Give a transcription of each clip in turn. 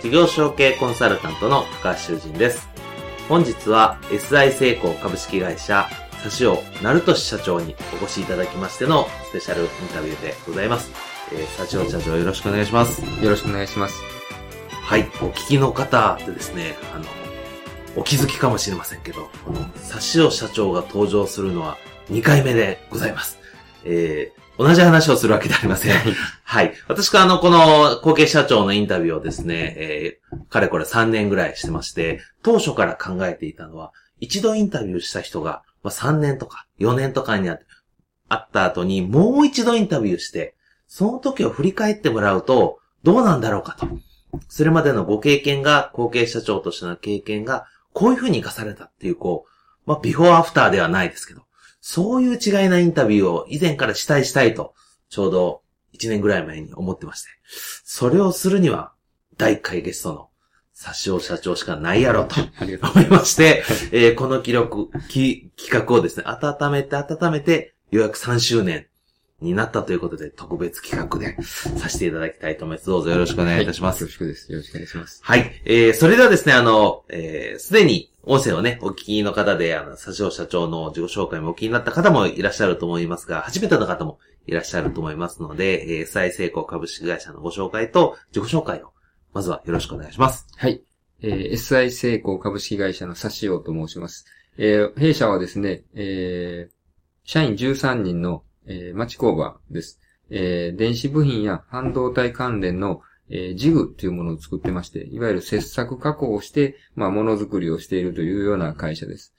事業承継コンサルタントの高橋修人です。本日は SI 成功株式会社、佐潮成俊社長にお越しいただきましてのスペシャルインタビューでございます。えー、佐潮社長よろしくお願いします。よろしくお願いします。はい、お聞きの方でですね、あの、お気づきかもしれませんけど、この佐潮社長が登場するのは2回目でございます。えー同じ話をするわけではありません。はい。私があの、この後継社長のインタビューをですね、えー、かれこれ3年ぐらいしてまして、当初から考えていたのは、一度インタビューした人が、まあ、3年とか4年とかにああった後に、もう一度インタビューして、その時を振り返ってもらうと、どうなんだろうかと。それまでのご経験が、後継社長としての経験が、こういう風に活かされたっていう、こう、まあ、ビフォーアフターではないですけど、そういう違いなインタビューを以前からしたいしたいと、ちょうど1年ぐらい前に思ってまして。それをするには、第1回ゲストの佐潮社長しかないやろと思いまして、えーこの記録、き企画をですね、温めて温めて、ようやく3周年になったということで、特別企画でさせていただきたいと思います。どうぞよろしくお願いいたします。よろしくです。よろしくお願いします。はい。えー、それではですね、あの、えー、すでに音声をね、お聞きの方で、あの、佐藤社長の自己紹介もお気になった方もいらっしゃると思いますが、初めての方もいらっしゃると思いますので、えー、再成功株式会社のご紹介と自己紹介を、まずはよろしくお願いします。はい。えー SI 成功株式会社のサシオと申します。えー弊社はですね、えー社員13人の、えー町工場です。えー電子部品や半導体関連の、えージグというものを作ってまして、いわゆる切削加工をして、まあ、ものづくりをしているというような会社です。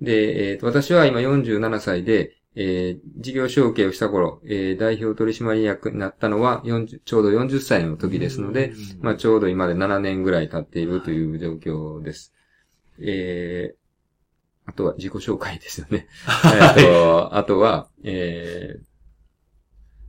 で、えーと私は今47歳で、えー事業承継をした頃、えー代表取締役になったのは40ちょうど40歳の時ですので、まあ、ちょうど今で7年ぐらい経っているという状況です。えー、あとは自己紹介ですよね。えっと、あとは、えー、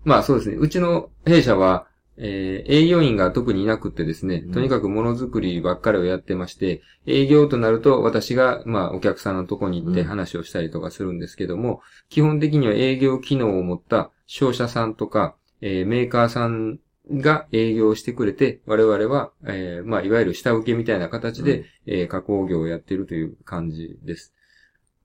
まあそうですね。うちの弊社は、えー営業員が特にいなくってですね、とにかくものづくりばっかりをやってまして、営業となると私が、まあお客さんのとこに行ってうん。話をしたりとかするんですけども、基本的には営業機能を持った商社さんとか、えーメーカーさんが営業してくれて、我々は、えーまあ、いわゆる下請けみたいな形で、えー加工業をやっているという感じです。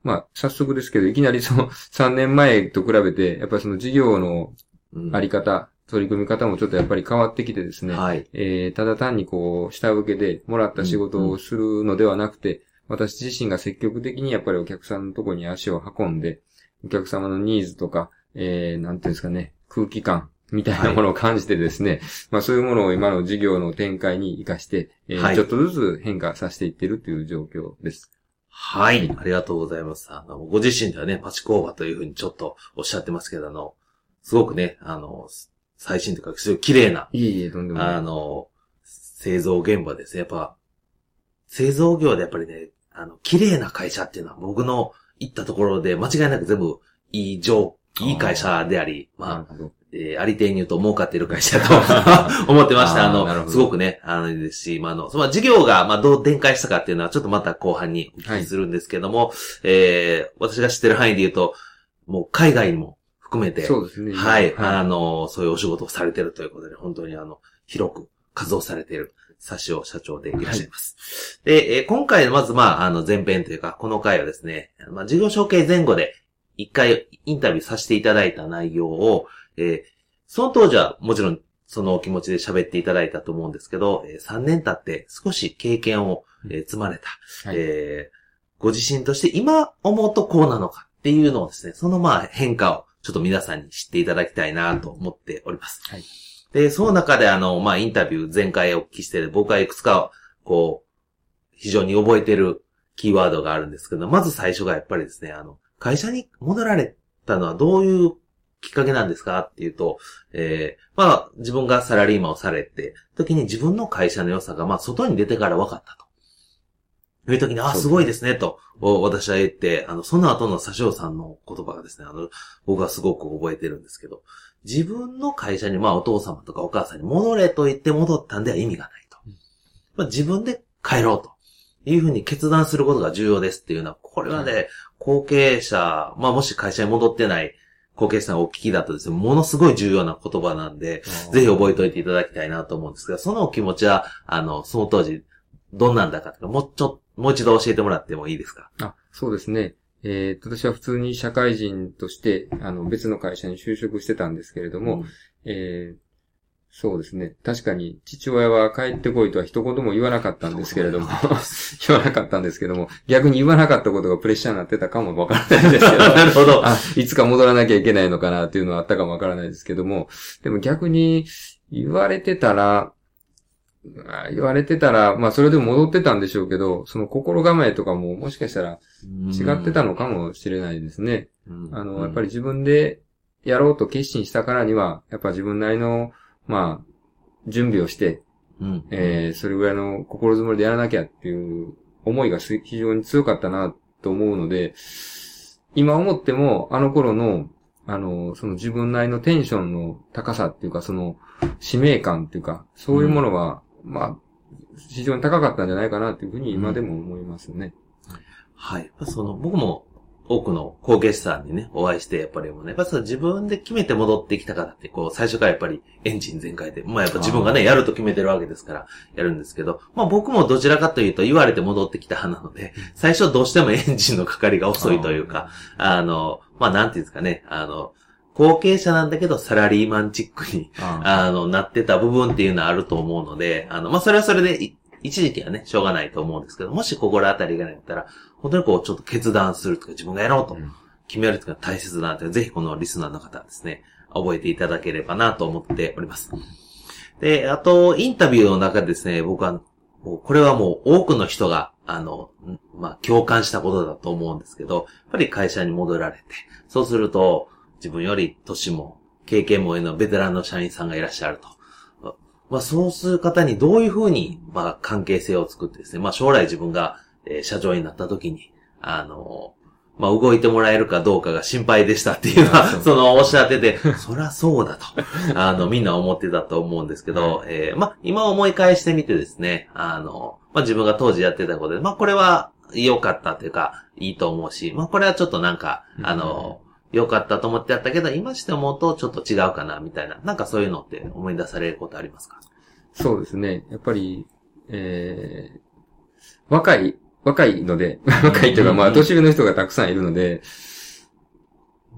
まあ、早速ですけど、いきなりその3年前と比べて、やっぱりその事業のうん。あり方、取り組み方もちょっとやっぱり変わってきてですね、はい。えーただ単にこう、下請けでもらった仕事をするのではなくて、私自身が積極的にやっぱりお客さんのところに足を運んで、お客様のニーズとか、えー、なんていうんですかね、空気感みたいなものを感じてですね、まあそういうものを今の事業の展開に活かして、えーはいちょっとずつ変化させていってるという状況です。はい。ありがとうございます。あの、ご自身ではね、パチ工場というふうにちょっとおっしゃってますけど、あの、すごくね、あの、最新というか、すごい綺麗な、いえいえ、とんでもない。あの、製造現場ですね。やっぱ、製造業でやっぱりね、あの、綺麗な会社っていうのは僕の行ったところで間違いなく全部いい上、いい会社であり、まあ。えーありていに言うと儲かっている会社と 思ってました。あの、すごくね、あの、ですし、まあ、あの、その事業が、まあ、どう展開したかっていうのは、ちょっとまた後半にお聞きするんですけども、えー私が知ってる範囲で言うと、もう海外にも含めて、そうですね。はい、あの、そういうお仕事をされてるということで、本当にあの、広く活動されている、佐塩社長でいらっしゃいます。で、えー今回、まず、まあ、あの、前編というか、この回はですね、まあ、事業承継前後で、一回インタビューさせていただいた内容を、えーその当時はもちろんそのお気持ちで喋っていただいたと思うんですけど、え3年経って少し経験を、えー積まれた、はい。えーご自身として今思うとこうなのかっていうのをですね、そのまあ変化をちょっと皆さんに知っていただきたいなと思っております。はい。で、その中であの、まあインタビュー前回お聞きして僕はいくつか、こう、非常に覚えてるキーワードがあるんですけど、まず最初がやっぱりですね、あの、会社に戻られたのはどういうきっかけなんですかっていうと、えー、まあ、自分がサラリーマンをされて、時に自分の会社の良さが、まあ、外に出てから分かったと。いう時に、あ、すごいですね、と、私は言って、あの、その後の佐生さんの言葉がですね、あの、僕はすごく覚えてるんですけど、自分の会社に、まあ、お父様とかお母さんに戻れと言って戻ったんでは意味がないと。まあ、自分で帰ろうと。いうふうに決断することが重要ですっていうのは、これはね、後継者、まあもし会社に戻ってない後継者さんお聞きだとですね、ものすごい重要な言葉なんで、ぜひ覚えておいていただきたいなと思うんですが、そのお気持ちは、あの、その当時、どんなんだかとか、もうちょ、もう一度教えてもらってもいいですか？あ、そうですね。えー、私は普通に社会人として、あの、別の会社に就職してたんですけれども、うん、えー、そうですね。確かに、父親は帰ってこいとは一言も言わなかったんですけれども、言わなかったんですけども、逆に言わなかったことがプレッシャーになってたかもわからないですけど、なるほど。あ、いつか戻らなきゃいけないのかなっていうのはあったかもわからないですけども、でも逆に言われてたら、言われてたら、まあそれでも戻ってたんでしょうけど、その心構えとかももしかしたら違ってたのかもしれないですね。あの、やっぱり自分でやろうと決心したからには、やっぱ自分なりのまあ、準備をして、うん、えー、それぐらいの心づもりでやらなきゃっていう思いが非常に強かったなと思うので、今思っても、あの頃の、あの、その自分なりのテンションの高さっていうか、その使命感っていうか、そういうものは、うん、まあ、非常に高かったんじゃないかなっていうふうに今でも思いますね。うん、はい。その、僕も多くの後継者さんにね、お会いして、やっぱりもうね、やっぱ自分で決めて戻ってきたからって、こう、最初からやっぱりエンジン全開で、まあやっぱ自分がね、やると決めてるわけですから、やるんですけど、まあ僕もどちらかというと言われて戻ってきた派なので、最初どうしてもエンジンのかかりが遅いというか、あの、まあなんていうんですかね、あの、後継者なんだけど、サラリーマンチックに、あの、なってた部分っていうのはあると思うので、あの、まあ、それはそれで、一時期はね、しょうがないと思うんですけど、もし心当たりがないったら、本当にこう、ちょっと決断するとか、自分がやろうと決めるというのが大切だなとぜひこのリスナーの方はですね、覚えていただければなと思っております。で、あと、インタビューの中でですね、僕は、これはもう多くの人が、あの、まあ、共感したことだと思うんですけど、やっぱり会社に戻られて、そうすると、自分より年も、経験も上のベテランの社員さんがいらっしゃると。まあ、そうする方にどういうふうに、まあ、関係性を作ってですね、まあ、将来自分が、えー、社長になった時に、あの、まあ、動いてもらえるかどうかが心配でしたっていうのは、その、おっしゃってて、そりゃそうだと、あの、みんな思ってたと思うんですけど、えー、まあ、今思い返してみてですね、あの、まあ、自分が当時やってたことで、まあ、これは良かったというか、いいと思うし、まあ、これはちょっとなんか、あの、良かったと思ってやったけど、今して思うとちょっと違うかな、みたいな、なんかそういうのって思い出されることありますか？そうですね。やっぱり、えー、若い若いので、若いというか、まあ、年上の人がたくさんいるので、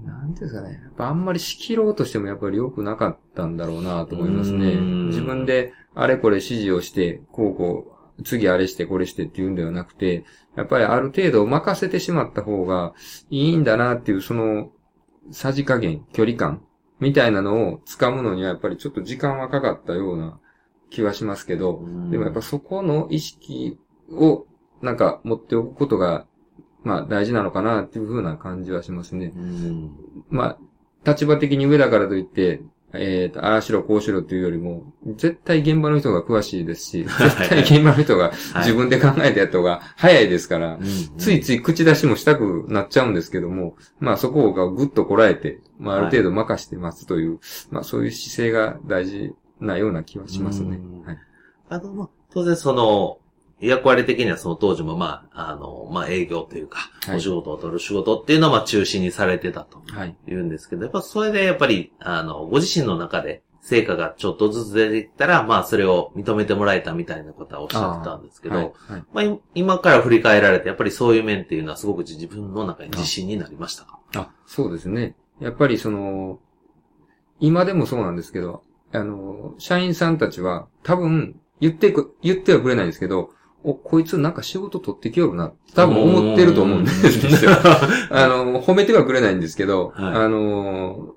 なんですかね。やっぱあんまり仕切ろうとしてもやっぱり良くなかったんだろうなと思いますね。自分であれこれ指示をして、こうこう、次あれしてこれしてっていうんではなくて、やっぱりある程度任せてしまった方がいいんだなっていう、その、さじ加減、距離感、みたいなのを掴むのにはやっぱりちょっと時間はかかったような気はしますけど、でもやっぱそこの意識をなんか持っておくことが、まあ大事なのかなっていうふうな感じはしますね。まあ、立場的に上だからといって、えっ、ー、と、ああしろこうしろっていうよりも、絶対現場の人が詳しいですし、絶対現場の人が自分で考えたやった方が早いですから、ついつい口出しもしたくなっちゃうんですけども、まあそこがぐっとこらえて、まあある程度任してますという、まあそういう姿勢が大事なような気はしますね。はい、あの、まあ、当然その、役割的にはその当時もまあ、あの、まあ営業というか、お仕事を取る仕事っていうのはまあ中心にされてたと言うんですけど、やっぱそれでやっぱり、あの、ご自身の中で成果がちょっとずつ出ていったら、まあそれを認めてもらえたみたいなことはおっしゃってたんですけど、はい。はい、まあ今から振り返られて、やっぱりそういう面っていうのはすごく自分の中に自信になりましたか？あそうですね。やっぱりその、今でもそうなんですけど、あの、社員さんたちは多分言ってく、言ってはくれないんですけど、お、こいつなんか仕事取ってきよるな、多分思ってると思うんですよ。あの、褒めてはくれないんですけど、はい。あの、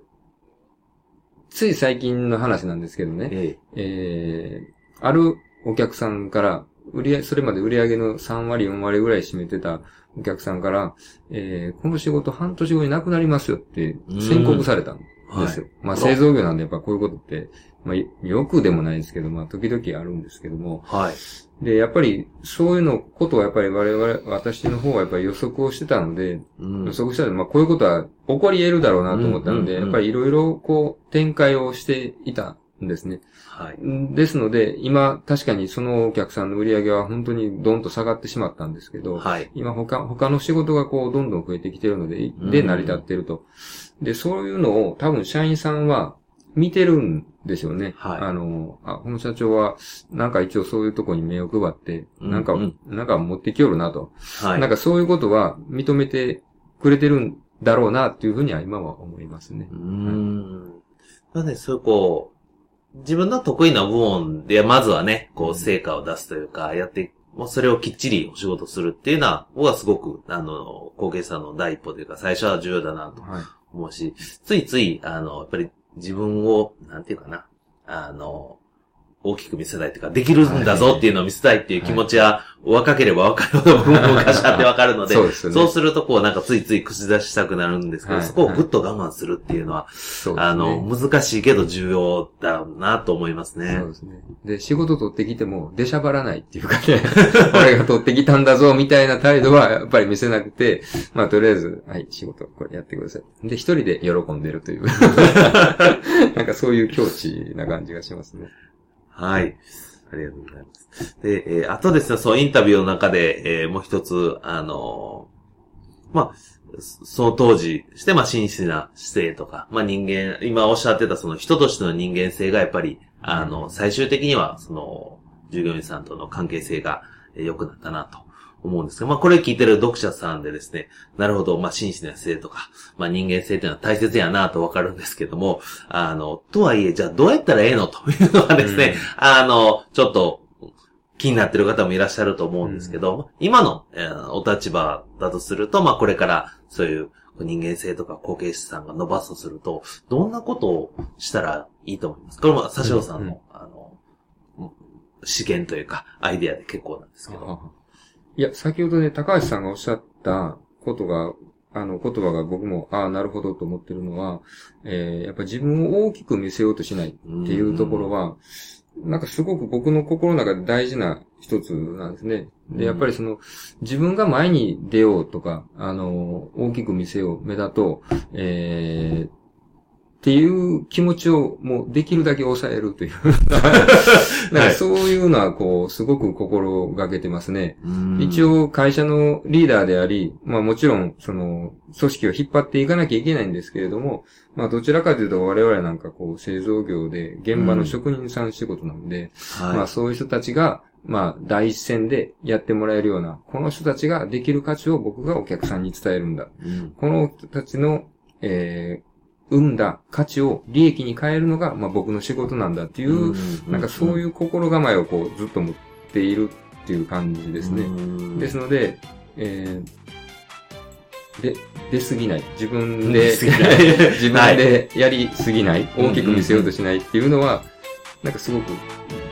つい最近の話なんですけどね、ええ。ー、あるお客さんから、売り上げ、それまで売り上げの3割、4割ぐらい占めてたお客さんから、えー、この仕事半年後になくなりますよって宣告されたんえですよ。まああら製造業なんでやっぱこういうことって、まあよよくでもないですけど、まあ時々あるんですけども、はい。で、やっぱりそういうのことはやっぱり我々、私の方はやっぱり予測をしてたので、うん予測したので、まあこういうことは起こり得るだろうなと思ったので、やっぱりいろいろこう展開をしていたんですね。はい。ですので、今確かにそのお客さんの売り上げは本当にドンと下がってしまったんですけど、はい。今他、他の仕事がこうどんどん増えてきてるので、うんで成り立ってると。で、そういうのを多分社員さんは見てるんでしょうね。はいあの、あ、この社長はなんか一応そういうとこに目を配って、うんなんか、うんなんか持ってきよるなと。はい。なんかそういうことは認めてくれてるんだろうなっていうふうには今は思いますねう。ーん。まあね、そういうこう、自分の得意な部門で、まずはね、こう、成果を出すというか、やって、もうそれをきっちりお仕事するっていうのは、僕はすごく、あの、後継さんの第一歩というか、最初は重要だなとはい。思うし、ついつい、あの、やっぱり自分を、なんていうかな、あの、大きく見せたいっていうか、できるんだぞっていうのを見せたいっていう気持ちは、若ければ若いほど僕も昔あってわかるので、そうですよね。そうするとこうなんかついつい口出したくなるんですけど、はいそこをぐっと我慢するっていうのは、あの、難しいけど重要だなと思いますねそう。ですね。で、仕事取ってきても、出しゃばらないっていうかね、俺が取ってきたんだぞ、みたいな態度はやっぱり見せなくて、まあとりあえず、はい、仕事これやってください。で、一人で喜んでるという。なんかそういう境地な感じがしますね。はい。ありがとうございます。で、えーあとですね、そう、インタビューの中で、えーもう一つ、あのーまあ、その当時して、まあ、真摯な姿勢とか、まあ、人間、今おっしゃってたその人としての人間性がやっぱり、あの、最終的には、その、従業員さんとの関係性が良くなったなと思うんですが、まあ、これ聞いてる読者さんでですね、なるほど、まあ、真摯な姿勢とか、まあ、人間性っていうのは大切やなとわかるんですけども、あの、とはいえ、じゃあどうやったらええのというのはですね、あの、ちょっと、気になってる方もいらっしゃると思うんですけど、今の、えーお立場だとすると、まあこれからそういう人間性とか後継者さんが伸ばすとすると、どんなことをしたらいいと思いますか？これも、佐藤さんの、あの、試験というか、アイデアで結構なんですけど。いや、先ほどね、高橋さんがおっしゃったことが、あの、言葉が僕も、ああ、なるほどと思ってるのは、えー、やっぱ自分を大きく見せようとしないっていうところは、なんかすごく僕の心の中で大事な一つなんですね。で、やっぱりその、自分が前に出ようとか、あの、大きく見せよう、目だと、えー、っていう気持ちをもうできるだけ抑えるという。なんかそういうのはこう、すごく心がけてますね。一応、応会社のリーダーであり、まあもちろん、その、組織を引っ張っていかなきゃいけないんですけれども、まあどちらかというと我々なんかこう製造業で現場の職人さん仕事なんで、まあはそういう人たちが、まあ第一線でやってもらえるような、この人たちができる価値を僕がお客さんに伝えるんだ。い。うんこの人たちの、えー、生んだ価値を利益に変えるのが、まあ僕の仕事なんだっていう、なんかそういう心構えをこうずっと持っているっていう感じですね。ねですので、えー、で、出すぎない。自分出で、自分でやりすぎない。大きく見せようとしないっていうのは、なんかすごく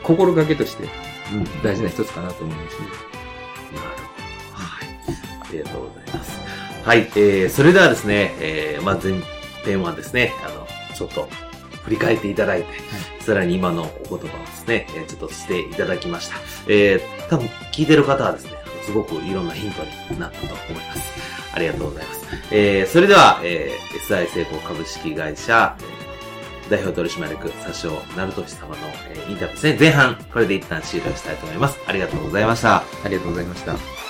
心がけとして大事な一つかなと思いますね。なるほど。はい。ありがとうございます。はい。えー、それではですね、えー、まあ、前編はですね、あの、ちょっと振り返っていただいて、さらに今のお言葉をですね、えーちょっとしていただきました。えー、多分聞いてる方はですね、すごくいろんなヒントになったと思います。ありがとうございます。えー、それでは、えー、SI 成功株式会社、えー代表取締役、佐生成俊様の、えーインタビューですね。前半、これで一旦終了したいと思います。ありがとうございました。ありがとうございました。